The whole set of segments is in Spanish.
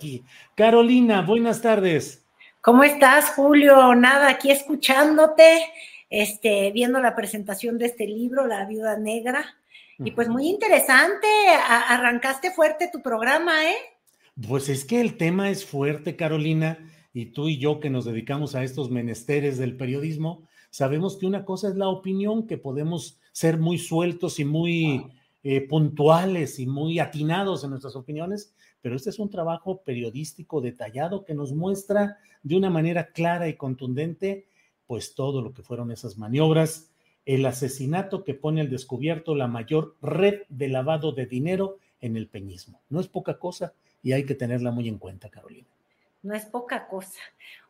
Aquí. Carolina, buenas tardes. ¿Cómo estás, Julio? Nada, aquí escuchándote, este, viendo la presentación de este libro, La Viuda Negra. Y pues muy interesante, a- arrancaste fuerte tu programa, ¿eh? Pues es que el tema es fuerte, Carolina, y tú y yo que nos dedicamos a estos menesteres del periodismo, sabemos que una cosa es la opinión, que podemos ser muy sueltos y muy eh, puntuales y muy atinados en nuestras opiniones, pero este es un trabajo periodístico detallado que nos muestra de una manera clara y contundente, pues todo lo que fueron esas maniobras, el asesinato que pone al descubierto la mayor red de lavado de dinero en el peñismo. No es poca cosa y hay que tenerla muy en cuenta, Carolina. No es poca cosa.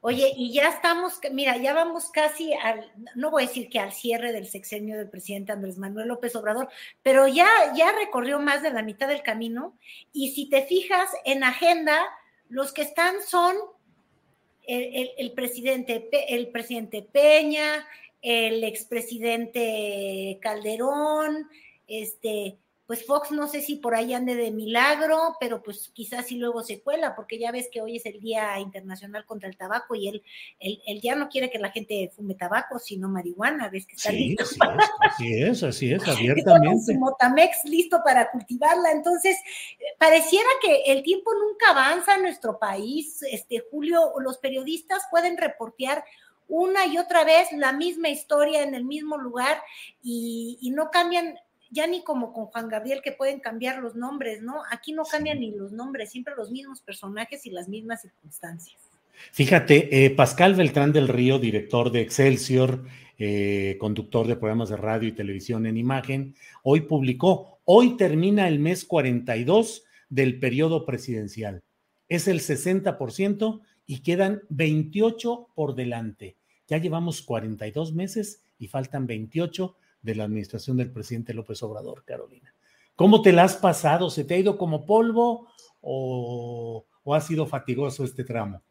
Oye, y ya estamos, mira, ya vamos casi al, no voy a decir que al cierre del sexenio del presidente Andrés Manuel López Obrador, pero ya, ya recorrió más de la mitad del camino. Y si te fijas en agenda, los que están son el, el- el presidente, el presidente Peña, el expresidente Calderón, este, pues Fox no sé si por ahí ande de milagro, pero pues quizás sí luego se cuela, porque ya ves que hoy es el Día Internacional contra el Tabaco y él, él, él ya no quiere que la gente fume tabaco, sino marihuana, ves que está Sí, listo así para- es, así es, así es, abiertamente. Motamex listo para cultivarla. Entonces, eh, pareciera que el tiempo nunca avanza en nuestro país. Este, Julio, los periodistas pueden reportear una y otra vez la misma historia en el mismo lugar y, y no cambian, ya ni como con Juan Gabriel que pueden cambiar los nombres, ¿no? Aquí no cambian ni los nombres, siempre los mismos personajes y las mismas circunstancias. Fíjate, eh, Pascal Beltrán del Río, director de Excelsior, eh, conductor de programas de radio y televisión en imagen, hoy publicó, hoy termina el mes 42 del periodo presidencial. Es el 60% y quedan 28 por delante. Ya llevamos 42 meses y faltan 28 de la administración del presidente López Obrador, Carolina. ¿Cómo te la has pasado? ¿Se te ha ido como polvo o, o ha sido fatigoso este tramo?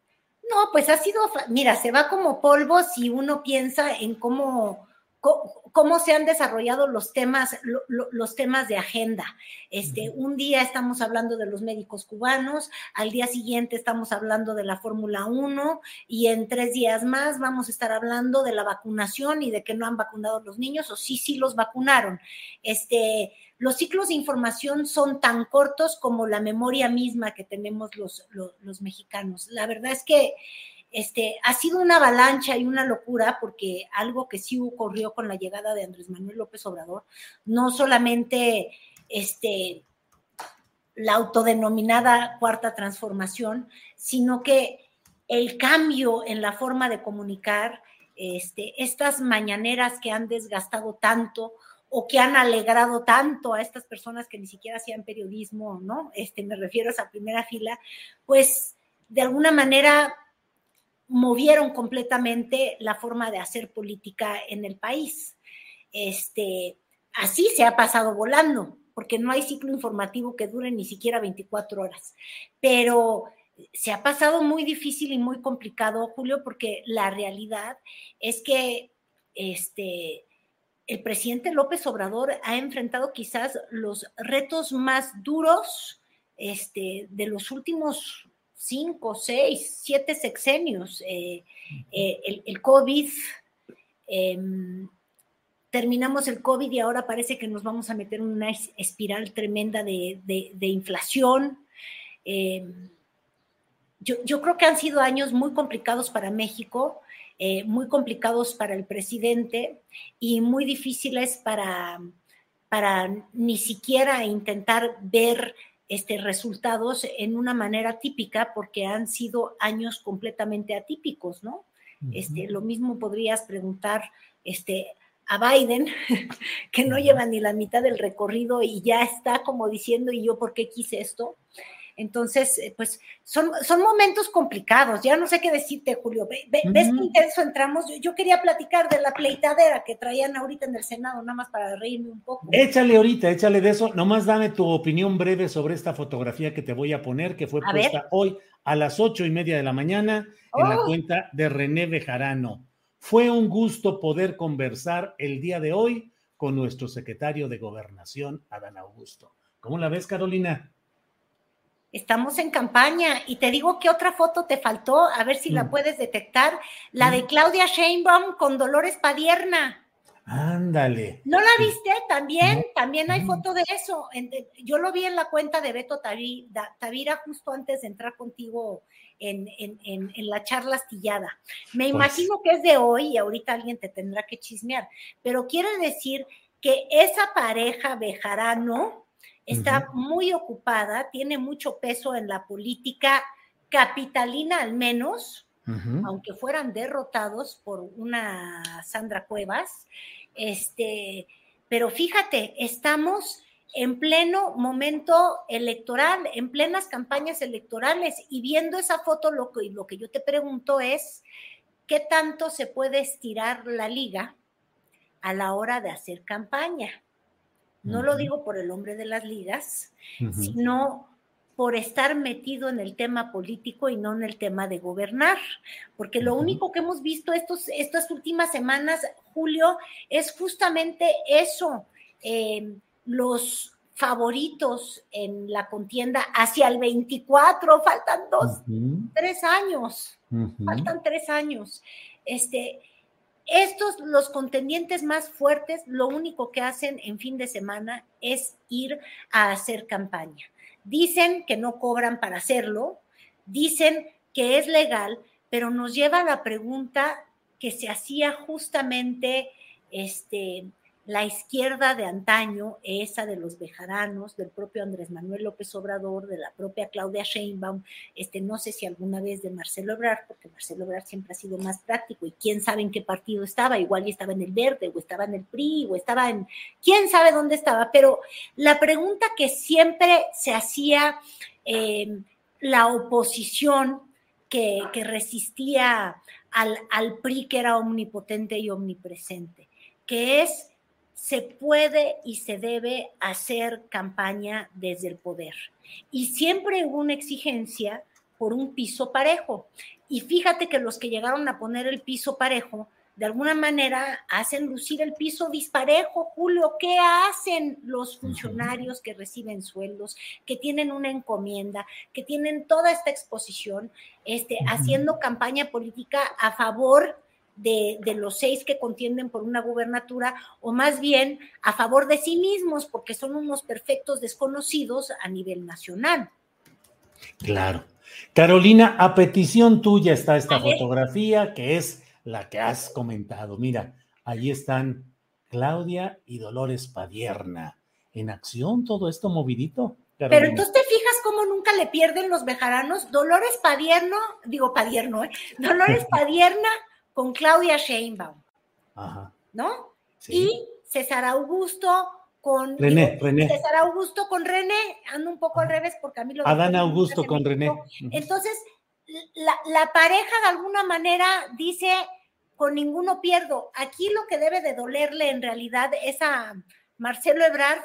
No, pues ha sido, mira, se va como polvo si uno piensa en cómo, cómo se han desarrollado los temas, lo- lo- los temas de agenda. Este, un día estamos hablando de los médicos cubanos, al día siguiente estamos hablando de la Fórmula 1 y en tres días más vamos a estar hablando de la vacunación y de que no han vacunado los niños o sí, sí los vacunaron. Este, los ciclos de información son tan cortos como la memoria misma que tenemos los, los, los mexicanos. La verdad es que este, ha sido una avalancha y una locura porque algo que sí ocurrió con la llegada de Andrés Manuel López Obrador, no solamente este, la autodenominada cuarta transformación, sino que el cambio en la forma de comunicar, este, estas mañaneras que han desgastado tanto o que han alegrado tanto a estas personas que ni siquiera hacían periodismo, ¿no? Este, me refiero a esa primera fila, pues de alguna manera movieron completamente la forma de hacer política en el país. Este, así se ha pasado volando, porque no hay ciclo informativo que dure ni siquiera 24 horas. Pero se ha pasado muy difícil y muy complicado, Julio, porque la realidad es que este, el presidente López Obrador ha enfrentado quizás los retos más duros este, de los últimos cinco, seis, siete sexenios. Eh, eh, el, COVID, em, terminamos el COVID y ahora parece que nos vamos a meter en una espiral tremenda de, inflación. Em, yo, creo que han sido años muy complicados para México, eh, muy complicados para el presidente y muy difíciles para, para ni siquiera intentar ver este, resultados en una manera típica porque han sido años completamente atípicos, ¿no? este, lo mismo podrías preguntar este, a Biden, que no lleva ni la mitad del recorrido y ya está como diciendo, ¿y yo por qué quise esto? Entonces, eh, pues son, son momentos complicados. Ya no sé qué decirte, Julio. ¿Ves qué intenso entramos? Yo, quería platicar de la pleitadera que traían ahorita en el Senado, nada más para reírme un poco. Échale ahorita, échale de eso. Nomás dame tu opinión breve sobre esta fotografía que te voy a poner, que fue puesta hoy a las ocho y media de la mañana en la oh. cuenta de René Bejarano. Fue un gusto poder conversar el día de hoy con nuestro secretario de Gobernación, Adán Augusto. ¿Cómo la ves, Carolina? Estamos en campaña y te digo que otra foto te faltó, a ver si la mm. puedes detectar, la de mm. Claudia Sheinbaum con Dolores Padierna. Ándale. ¿No la viste? También, también hay foto de eso. Yo lo vi en la cuenta de Beto Tavira justo antes de entrar contigo en, la charla astillada. Me pues imagino que es de hoy y ahorita alguien te tendrá que chismear, pero quiere decir que esa pareja Bejarano está muy ocupada, tiene mucho peso en la política capitalina al menos, aunque fueran derrotados por una Sandra Cuevas. Este, pero fíjate, estamos en pleno momento electoral, en plenas campañas electorales y viendo esa foto lo que, lo que yo te pregunto es, ¿qué tanto se puede estirar la liga a la hora de hacer campaña? No lo digo por el hombre de las ligas, sino por estar metido en el tema político y no en el tema de gobernar. Porque lo único que hemos visto estos, estas últimas semanas, Julio, es justamente eso. Em, los favoritos en la contienda hacia el 24, faltan dos, tres años, faltan tres años. Este, estos, los contendientes más fuertes, lo único que hacen en fin de semana es ir a hacer campaña. Dicen que no cobran para hacerlo, dicen que es legal, pero nos lleva a la pregunta que se hacía justamente este, la izquierda de antaño, esa de los bejaranos, del propio Andrés Manuel López Obrador, de la propia Claudia Sheinbaum, este, no sé si alguna vez de Marcelo Ebrard, porque Marcelo Ebrard siempre ha sido más práctico y quién sabe en qué partido estaba, igual y estaba en el Verde, o estaba en el PRI, o estaba en, quién sabe dónde estaba, pero la pregunta que siempre se hacía eh, la oposición que, resistía al, al PRI que era omnipotente y omnipresente, que es se puede y se debe hacer campaña desde el poder. Y siempre hubo una exigencia por un piso parejo. Y fíjate que los que llegaron a poner el piso parejo, de alguna manera hacen lucir el piso disparejo, Julio. ¿Qué hacen los funcionarios que reciben sueldos, que tienen una encomienda, que tienen toda esta exposición, este, haciendo campaña política a favor de, los seis que contienden por una gubernatura, o más bien a favor de sí mismos, porque son unos perfectos desconocidos a nivel nacional. Claro. Carolina, a petición tuya está esta fotografía, que es la que has comentado. Mira, ahí están Claudia y Dolores Padierna. En acción, todo esto movidito. Pero entonces te fijas cómo nunca le pierden los bejaranos. Dolores Padierno, digo Padierno, ¿eh? Dolores Padierna con Claudia Sheinbaum. Ajá. ¿No? Y César Augusto con René, René. César Augusto con René, ando un poco al revés porque a mí lo Adán Augusto con René. Entonces, la, la, pareja de alguna manera dice, con ninguno pierdo. Aquí lo que debe de dolerle en realidad es a Marcelo Ebrard,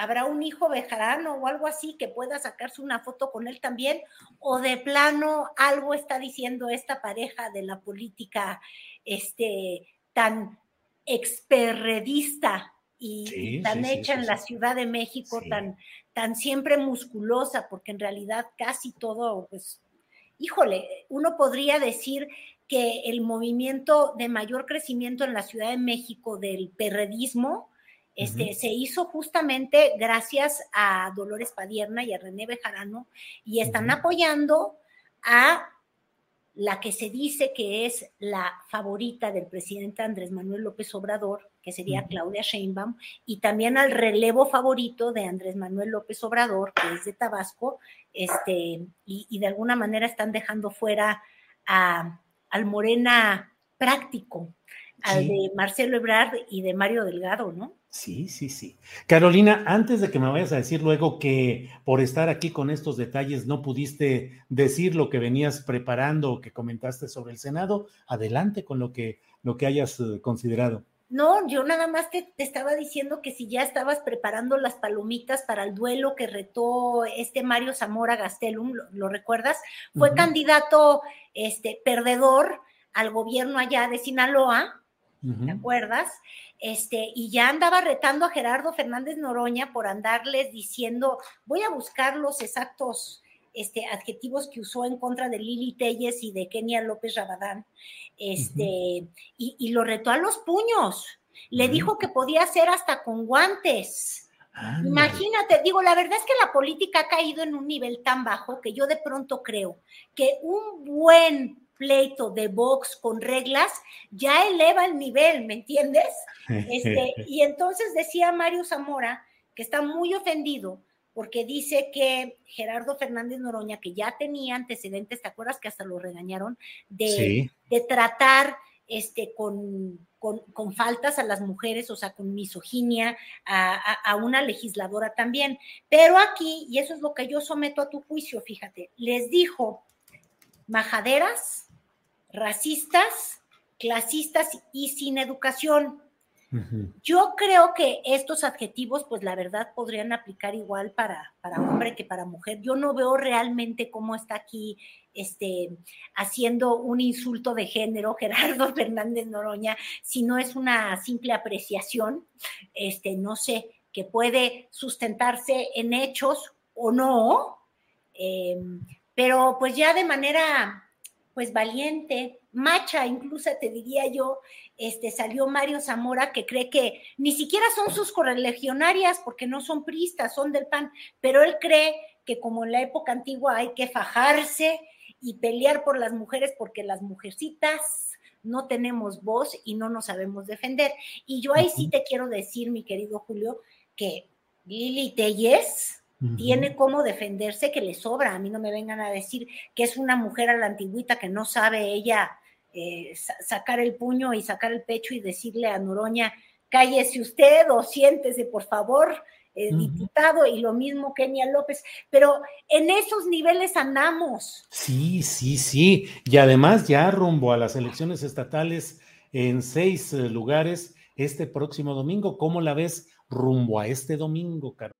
habrá un hijo bejarano o algo así que pueda sacarse una foto con él también, o de plano algo está diciendo esta pareja de la política este, tan experredista y tan hecha en la Ciudad de México, tan, tan siempre musculosa, porque en realidad casi todo, pues, híjole, uno podría decir que el movimiento de mayor crecimiento en la Ciudad de México del perredismo este, se hizo justamente gracias a Dolores Padierna y a René Bejarano y están apoyando a la que se dice que es la favorita del presidente Andrés Manuel López Obrador, que sería Claudia Sheinbaum, y también al relevo favorito de Andrés Manuel López Obrador, que es de Tabasco, este, y, de alguna manera están dejando fuera al Morena práctico, al de Marcelo Ebrard y de Mario Delgado, ¿no? Sí, sí, sí. Carolina, antes de que me vayas a decir luego que por estar aquí con estos detalles no pudiste decir lo que venías preparando o que comentaste sobre el Senado, adelante con lo que, lo que hayas eh, considerado. No, yo nada más te, estaba diciendo que si ya estabas preparando las palomitas para el duelo que retó este Mario Zamora Gastelum, ¿lo, recuerdas? Fue candidato este, perdedor al gobierno allá de Sinaloa, ¿te acuerdas? Este, y ya andaba retando a Gerardo Fernández Noroña por andarles diciendo, voy a buscar los exactos este, adjetivos que usó en contra de Lili Telles y de Kenia López Rabadán, este, y, lo retó a los puños. Le dijo que podía hacer hasta con guantes. Imagínate, digo, la verdad es que la política ha caído en un nivel tan bajo que yo de pronto creo que un buen pleito de box con reglas ya eleva el nivel, ¿me entiendes? Este, y entonces decía Mario Zamora que está muy ofendido porque dice que Gerardo Fernández Noroña, que ya tenía antecedentes, ¿te acuerdas que hasta lo regañaron? De, de tratar este, con, con, faltas a las mujeres, o sea, con misoginia, a, a, una legisladora también. Pero aquí, y eso es lo que yo someto a tu juicio, fíjate, les dijo majaderas, racistas, clasistas y sin educación. Yo creo que estos adjetivos, pues la verdad, podrían aplicar igual para, para hombre que para mujer. Yo no veo realmente cómo está aquí este, haciendo un insulto de género Gerardo Fernández Noroña, si no es una simple apreciación, este, no sé, que puede sustentarse en hechos o no, em, pero pues ya de manera pues valiente, macha, incluso te diría yo, este, salió Mario Zamora que cree que ni siquiera son sus correligionarias porque no son pristas, son del PAN, pero él cree que como en la época antigua hay que fajarse y pelear por las mujeres porque las mujercitas no tenemos voz y no nos sabemos defender. Y yo ahí sí te quiero decir, mi querido Julio, que Lili Telles, tiene cómo defenderse que le sobra. A mí no me vengan a decir que es una mujer a la antigüita que no sabe ella eh, sacar el puño y sacar el pecho y decirle a Noroña, cállese usted o siéntese, por favor, eh, diputado, y lo mismo Kenia López, pero en esos niveles andamos. Sí, sí, sí, y además ya rumbo a las elecciones estatales en seis eh, lugares este próximo domingo, ¿cómo la ves rumbo a este domingo, Carlos?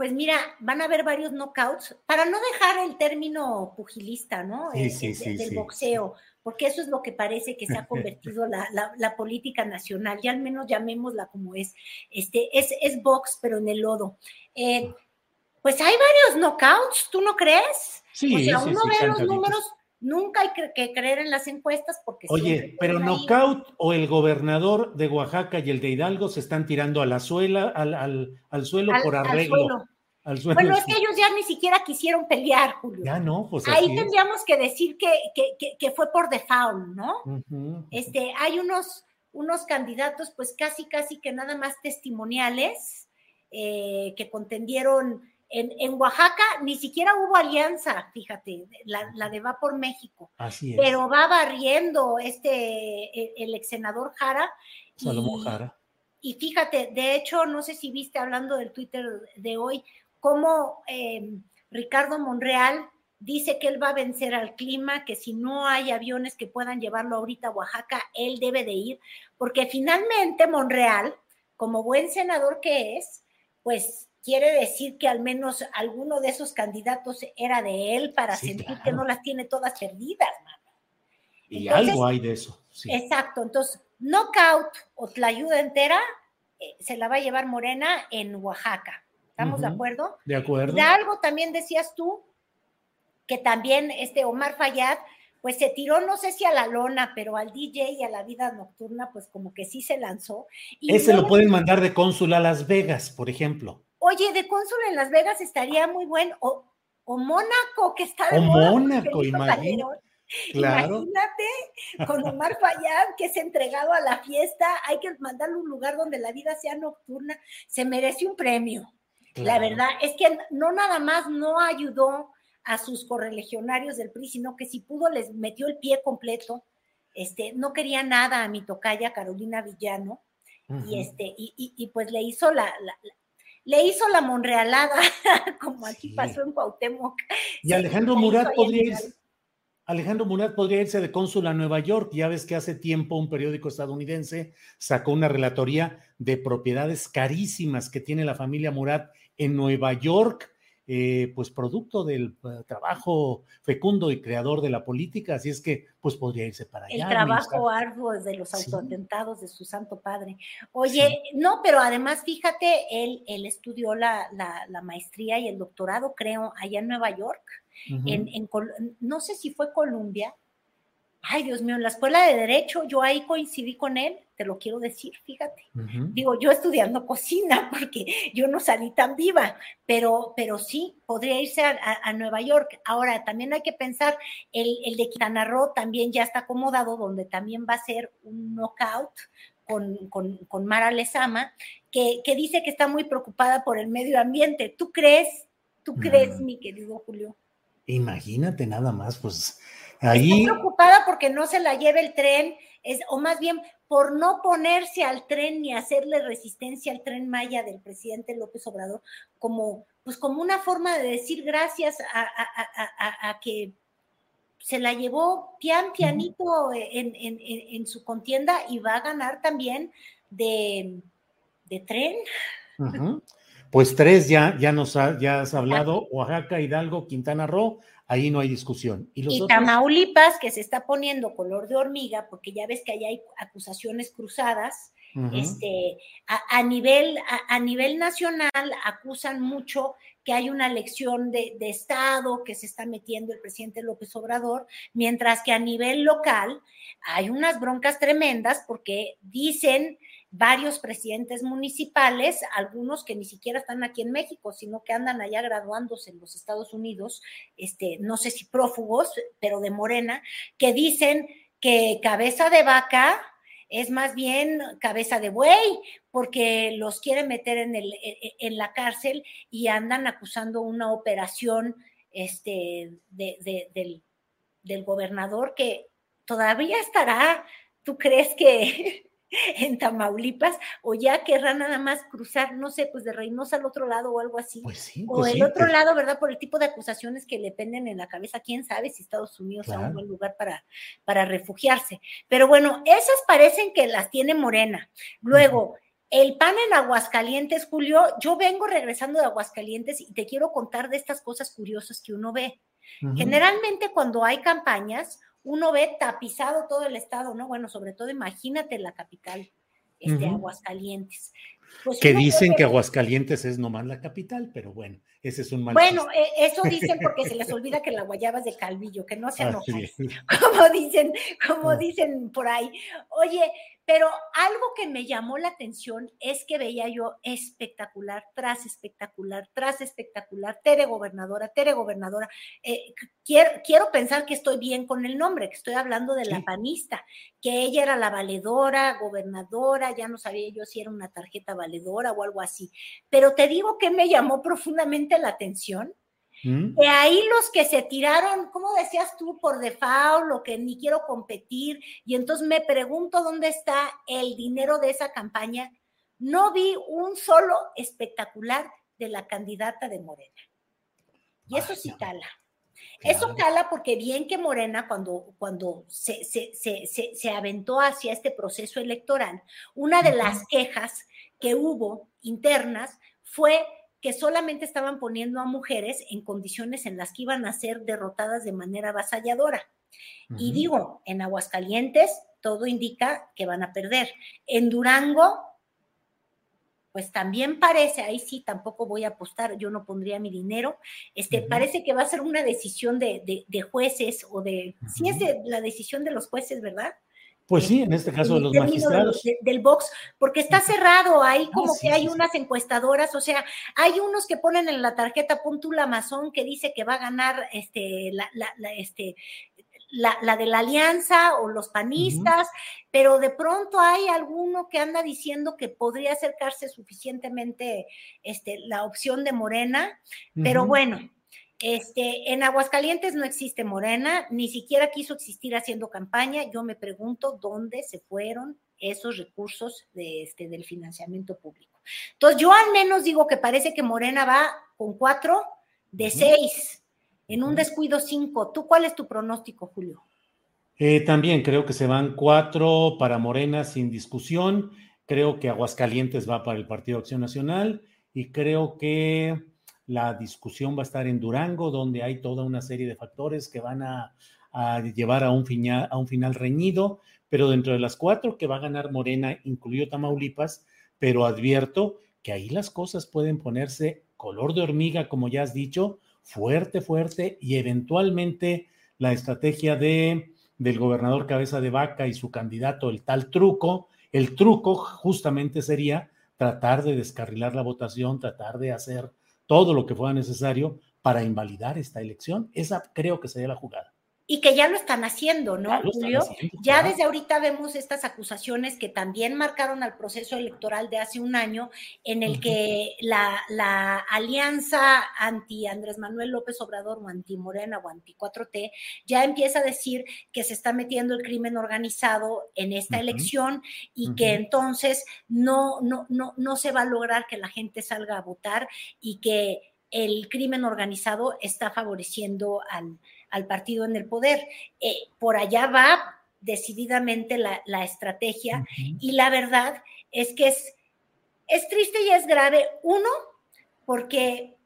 Pues mira, van a haber varios knockouts, para no dejar el término pugilista, ¿no? Sí, sí, sí, del boxeo, porque eso es lo que parece que se ha convertido la, la, política nacional, ya al menos llamémosla como es. Este, es, es box, pero en el lodo. Eh, pues hay varios knockouts, ¿tú no crees? Sí, o sea, uno ve los números, Nunca hay que, creer en las encuestas porque... Oye, pero Knockout o el gobernador de Oaxaca y el de Hidalgo se están tirando a la suela, al, al, suelo por arreglo. Bueno, es que ellos ya ni siquiera quisieron pelear, Julio. Ya no, pues Ahí tendríamos que decir que, que, que, fue por default, ¿no? Este, hay unos, unos candidatos, pues casi, casi que nada más testimoniales, eh, que contendieron en, Oaxaca ni siquiera hubo alianza, fíjate, la, de Va por México. Así es. Pero va barriendo este, e, el, ex senador Jara. Salomón Jara. Y fíjate, de hecho, no sé si viste hablando del Twitter de hoy, cómo em, Ricardo Monreal dice que él va a vencer al clima, que si no hay aviones que puedan llevarlo ahorita a Oaxaca, él debe de ir, porque finalmente Monreal, como buen senador que es, pues quiere decir que al menos alguno de esos candidatos era de él para sentir que no las tiene todas perdidas, mano. Y algo hay de eso. Exacto, entonces, knockout o la ayuda entera eh, se la va a llevar Morena en Oaxaca. ¿Estamos de acuerdo? De acuerdo. De algo también decías tú, que también este Omar Fayad, pues se tiró, no sé si a la lona, pero al DJ y a la vida nocturna, pues como que sí se lanzó. Ese lo pueden mandar de cónsul a Las Vegas, por ejemplo. Oye, de cónsul en Las Vegas estaría muy bueno. O, o Mónaco, que está de O Mónaco, imagínate. Claro. Imagínate con Omar Fayad, que es entregado a la fiesta, hay que mandarle un lugar donde la vida sea nocturna, se merece un premio. La verdad es que no nada más no ayudó a sus correligionarios del PRI, sino que si pudo les metió el pie completo. Este, no quería nada a mi tocaya Carolina Villano, y este, y, y, pues le hizo la, le hizo la monrealada, como aquí pasó en Cuauhtémoc. Y Alejandro Murat podría irse, Alejandro Murat podría irse de cónsul a Nueva York. Ya ves que hace tiempo un periódico estadounidense sacó una relatoría de propiedades carísimas que tiene la familia Murat en Nueva York eh, pues producto del eh, trabajo fecundo y creador de la política, así es que pues podría irse para allá. El trabajo arduo de los autoatentados de su santo padre. Oye, no, pero además fíjate, él, él estudió la, la, maestría y el doctorado, creo, allá en Nueva York, en, en, no sé si fue Columbia, Ay, Dios mío, en la escuela de Derecho, yo ahí coincidí con él, te lo quiero decir, fíjate. Digo, yo estudiando cocina, porque yo no salí tan viva, pero, pero sí, podría irse a, Nueva York. Ahora, también hay que pensar, el, el de Quintana Roo también ya está acomodado, donde también va a ser un knockout con, con, con Mara Lezama, que, que, dice que está muy preocupada por el medio ambiente. ¿Tú crees? ¿Tú crees, mi querido Julio? Imagínate nada más, pues Ahí... Está preocupada porque no se la lleve el tren, es, o más bien por no ponerse al tren ni hacerle resistencia al tren Maya del presidente López Obrador, como, pues como una forma de decir gracias a, que se la llevó pian pianito en, su contienda y va a ganar también de, tren. Pues tres ya, ya nos ya has hablado, Oaxaca, Hidalgo, Quintana Roo, ahí no hay discusión. Y, Tamaulipas, que se está poniendo color de hormiga, porque ya ves que ahí hay acusaciones cruzadas, este, a, nivel, a, nivel nacional acusan mucho que hay una lección de, de, Estado que se está metiendo el presidente López Obrador, mientras que a nivel local hay unas broncas tremendas porque dicen varios presidentes municipales, algunos que ni siquiera están aquí en México, sino que andan allá graduándose en los Estados Unidos, este, no sé si prófugos, pero de Morena, que dicen que cabeza de vaca es más bien cabeza de buey, porque los quieren meter en, el, e, e, en la cárcel y andan acusando una operación este, del, del gobernador que todavía estará, ¿tú crees que en Tamaulipas, o ya querrá nada más cruzar, no sé, pues de Reynosa al otro lado o algo así. Pues sí, o pues el otro lado, ¿verdad? Por el tipo de acusaciones que le penden en la cabeza, quién sabe si Estados Unidos es un buen lugar para, para refugiarse. Pero bueno, esas parecen que las tiene Morena. Luego, el PAN en Aguascalientes, Julio, yo vengo regresando de Aguascalientes y te quiero contar de estas cosas curiosas que uno ve. Generalmente cuando hay campañas, uno ve tapizado todo el estado, ¿no? Bueno, sobre todo imagínate la capital, este, Aguascalientes. Pues que dicen que Aguascalientes es nomás la capital, pero bueno, ese es un mal Bueno, eh, eso dicen porque se les olvida que la guayaba es de Calvillo, que no se enojen, como dicen, como ah. dicen por ahí. Oye, pero algo que me llamó la atención es que veía yo espectacular, tras espectacular, tras espectacular, Tere gobernadora, Tere gobernadora. Eh, quiero, quiero, pensar que estoy bien con el nombre, que estoy hablando de la panista, que ella era la valedora, gobernadora, ya no sabía yo si era una tarjeta valedora o algo así. Pero te digo que me llamó profundamente la atención ¿Mm? De ahí los que se tiraron, ¿cómo decías tú? Por default, lo que ni quiero competir. Y entonces me pregunto dónde está el dinero de esa campaña. No vi un solo espectacular de la candidata de Morena. Y eso sí cala. Eso cala porque bien que Morena, cuando, cuando se, se, se, se, aventó hacia este proceso electoral, una de las quejas que hubo internas fue que solamente estaban poniendo a mujeres en condiciones en las que iban a ser derrotadas de manera avasalladora. Y digo, en Aguascalientes todo indica que van a perder. En Durango, pues también parece, ahí sí tampoco voy a apostar, yo no pondría mi dinero, este, parece que va a ser una decisión de, jueces o de, sí es la decisión de los jueces, ¿verdad? Pues sí, en este caso de los magistrados. del box, porque está cerrado, hay ah, como que hay unas encuestadoras, o sea, hay unos que ponen en la tarjeta Puntula Amazon que dice que va a ganar este, la, la, este, la, de la alianza o los panistas, pero de pronto hay alguno que anda diciendo que podría acercarse suficientemente este, la opción de Morena, pero bueno, este, en Aguascalientes no existe Morena, ni siquiera quiso existir haciendo campaña. Yo me pregunto dónde se fueron esos recursos de este, del financiamiento público. Entonces, yo al menos digo que parece que Morena va con cuatro de seis, en un descuido cinco. ¿Tú cuál es tu pronóstico, Julio? Eh, también creo que se van cuatro para Morena sin discusión. Creo que Aguascalientes va para el Partido Acción Nacional y creo que la discusión va a estar en Durango, donde hay toda una serie de factores que van a, llevar a un, final, a un final reñido, pero dentro de las cuatro que va a ganar Morena, incluido Tamaulipas, pero advierto que ahí las cosas pueden ponerse color de hormiga, como ya has dicho, fuerte, fuerte, y eventualmente la estrategia de, del gobernador Cabeza de Vaca y su candidato, el tal truco, el truco justamente sería tratar de descarrilar la votación, tratar de hacer todo lo que fuera necesario para invalidar esta elección. Esa creo que sería la jugada. Y que ya lo están haciendo, ¿no, Julio? ya desde ahorita vemos estas acusaciones que también marcaron al proceso electoral de hace un año, en el que la, la, alianza anti Andrés Manuel López Obrador o anti Morena o anti 4T ya empieza a decir que se está metiendo el crimen organizado en esta elección y que entonces no, no, no, no se va a lograr que la gente salga a votar y que el crimen organizado está favoreciendo al al partido en el poder. Eh, por allá va decididamente la, estrategia y la verdad es que es, es triste y es grave, uno, porque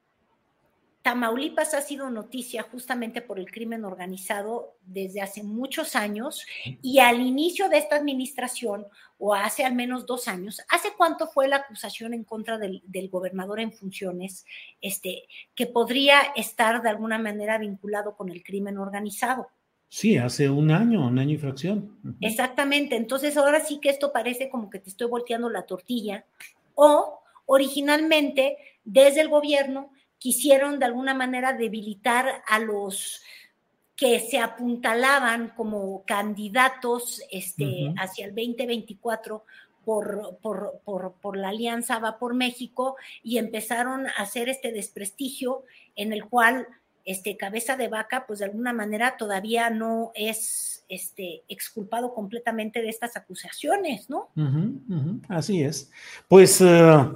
Tamaulipas ha sido noticia justamente por el crimen organizado desde hace muchos años y al inicio de esta administración, o hace al menos dos años, ¿hace cuánto fue la acusación en contra del, gobernador en funciones este, que podría estar de alguna manera vinculado con el crimen organizado? Sí, hace un año, un año y fracción. Exactamente, entonces ahora sí que esto parece como que te estoy volteando la tortilla o originalmente desde el gobierno quisieron de alguna manera debilitar a los que se apuntalaban como candidatos este, hacia el 2024 por, por, por, por, la alianza Va por México y empezaron a hacer este desprestigio en el cual este cabeza de vaca, pues de alguna manera todavía no es este exculpado completamente de estas acusaciones, ¿no? Así es. Pues eh,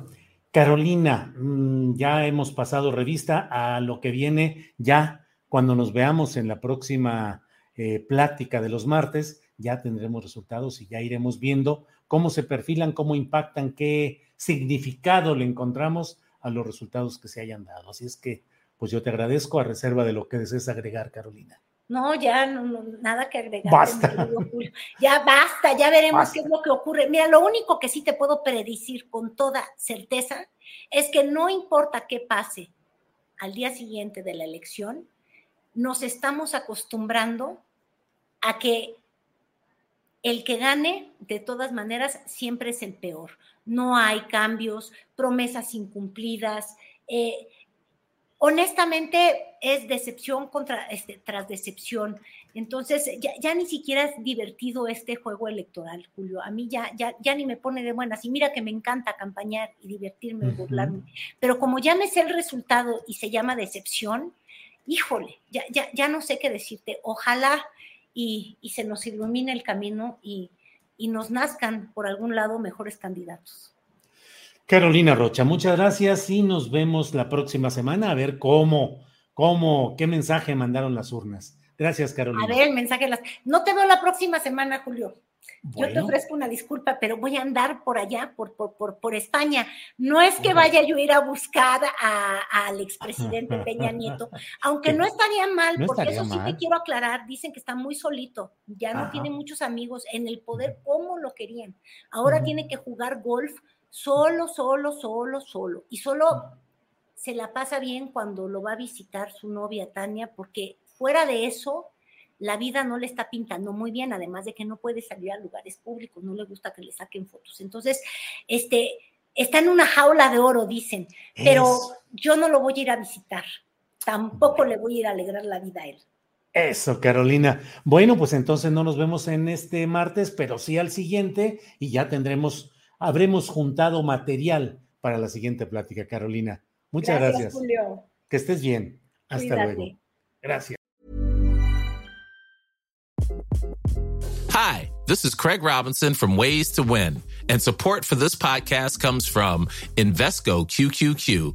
Carolina, mm, ya hemos pasado revista a lo que viene ya cuando nos veamos en la próxima eh, plática de los martes, ya tendremos resultados y ya iremos viendo cómo se perfilan, cómo impactan, qué significado le encontramos a los resultados que se hayan dado. Así es que, pues yo te agradezco a reserva de lo que desees agregar, Carolina. No, ya no, nada que agregar. Basta. Ya basta, ya veremos qué es lo que ocurre. Mira, lo único que sí te puedo predecir con toda certeza es que no importa qué pase al día siguiente de la elección, nos estamos acostumbrando a que el que gane, de todas maneras, siempre es el peor. No hay cambios, promesas incumplidas. Eh, honestamente es decepción contra, este, tras decepción. Entonces, ya, ni siquiera es divertido este juego electoral, Julio. A mí ya, ya, ya ni me pone de buenas. Y mira que me encanta campañar y divertirme y burlarme. Pero como ya me sé el resultado y se llama decepción, híjole, ya, ya, ya no sé qué decirte. Ojalá y, y se nos ilumine el camino y, y nos nazcan por algún lado mejores candidatos. Carolina Rocha, muchas gracias y nos vemos la próxima semana a ver cómo, cómo, qué mensaje mandaron las urnas. Gracias, Carolina. A ver, el mensaje las. No te veo la próxima semana, Julio. Yo te ofrezco una disculpa, pero voy a andar por allá, por, por, por, España. No es que vaya yo a ir a buscar al expresidente Peña Nieto, aunque no estaría mal, porque eso sí que quiero aclarar. Dicen que está muy solito, ya no tiene muchos amigos en el poder como lo querían. Ahora tiene que jugar golf solo, solo, solo, solo. Y solo se la pasa bien cuando lo va a visitar su novia Tania, porque fuera de eso, la vida no le está pintando muy bien, además de que no puede salir a lugares públicos, no le gusta que le saquen fotos. Entonces, este, está en una jaula de oro, dicen, pero yo no lo voy a ir a visitar, tampoco le voy a ir a alegrar la vida a él. Eso, Carolina. Bueno, pues entonces no nos vemos en este martes, pero sí al siguiente y ya tendremos habremos juntado material para la siguiente plática, Carolina. Muchas gracias. Julio. Que estés bien. Hasta luego. Gracias. Hi, this is Craig Robinson from Ways to Win, and support for this podcast comes from Invesco QQQ